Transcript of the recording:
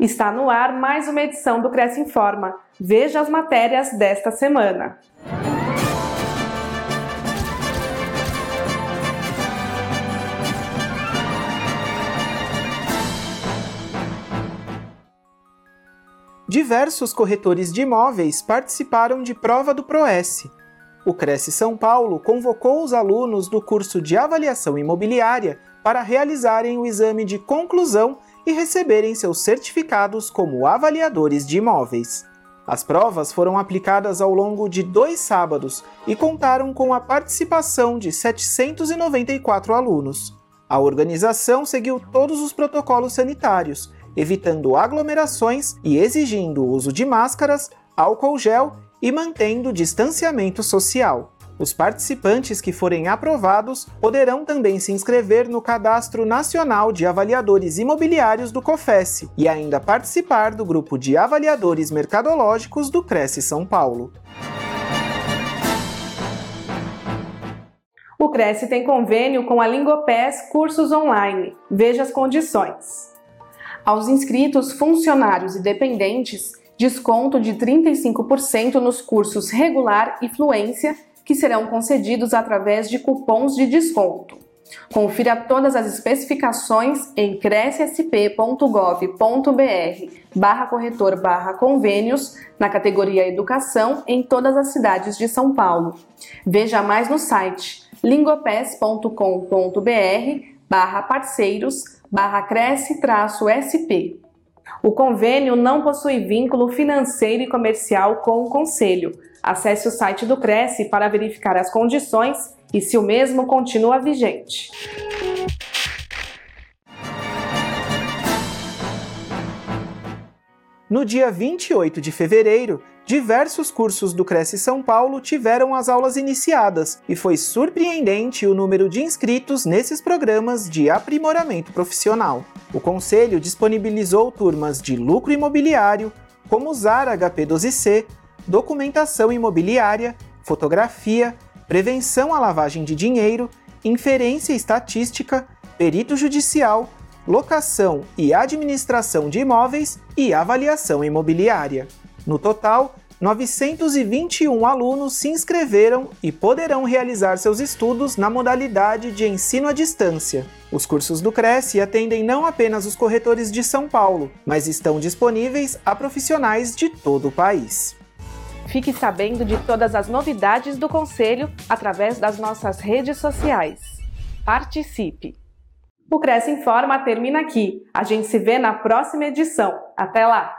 Está no ar mais uma edição do Cresce Informa. Veja as matérias desta semana. Diversos corretores de imóveis participaram de prova do PROES. O Cresce São Paulo convocou os alunos do curso de avaliação imobiliária para realizarem o exame de conclusão e receberem seus certificados como avaliadores de imóveis. As provas foram aplicadas ao longo de dois sábados e contaram com a participação de 794 alunos. A organização seguiu todos os protocolos sanitários evitando aglomerações e exigindo o uso de máscaras, álcool gel e mantendo distanciamento social. Os participantes que forem aprovados poderão também se inscrever no Cadastro Nacional de Avaliadores Imobiliários do COFES e ainda participar do grupo de avaliadores mercadológicos do Cresce São Paulo. O Cresce tem convênio com a Lingopés Cursos Online. Veja as condições. Aos inscritos, funcionários e dependentes, desconto de 35% nos cursos regular e fluência, que serão concedidos através de cupons de desconto. Confira todas as especificações em crescsp.gov.br barra corretor barra convênios na categoria Educação em todas as cidades de São Paulo. Veja mais no site lingopes.com.br barra parceiros barra cresce-sp. O convênio não possui vínculo financeiro e comercial com o Conselho. Acesse o site do Cresce para verificar as condições e se o mesmo continua vigente. No dia 28 de fevereiro, diversos cursos do Cresce São Paulo tiveram as aulas iniciadas e foi surpreendente o número de inscritos nesses programas de aprimoramento profissional. O Conselho disponibilizou turmas de lucro imobiliário, como usar HP12C, documentação imobiliária, fotografia, prevenção à lavagem de dinheiro, inferência estatística, perito judicial, locação e administração de imóveis e avaliação imobiliária. No total, 921 alunos se inscreveram e poderão realizar seus estudos na modalidade de ensino à distância. Os cursos do Cresce atendem não apenas os corretores de São Paulo, mas estão disponíveis a profissionais de todo o país. Fique sabendo de todas as novidades do Conselho através das nossas redes sociais. Participe! O Cresce Informa termina aqui. A gente se vê na próxima edição. Até lá!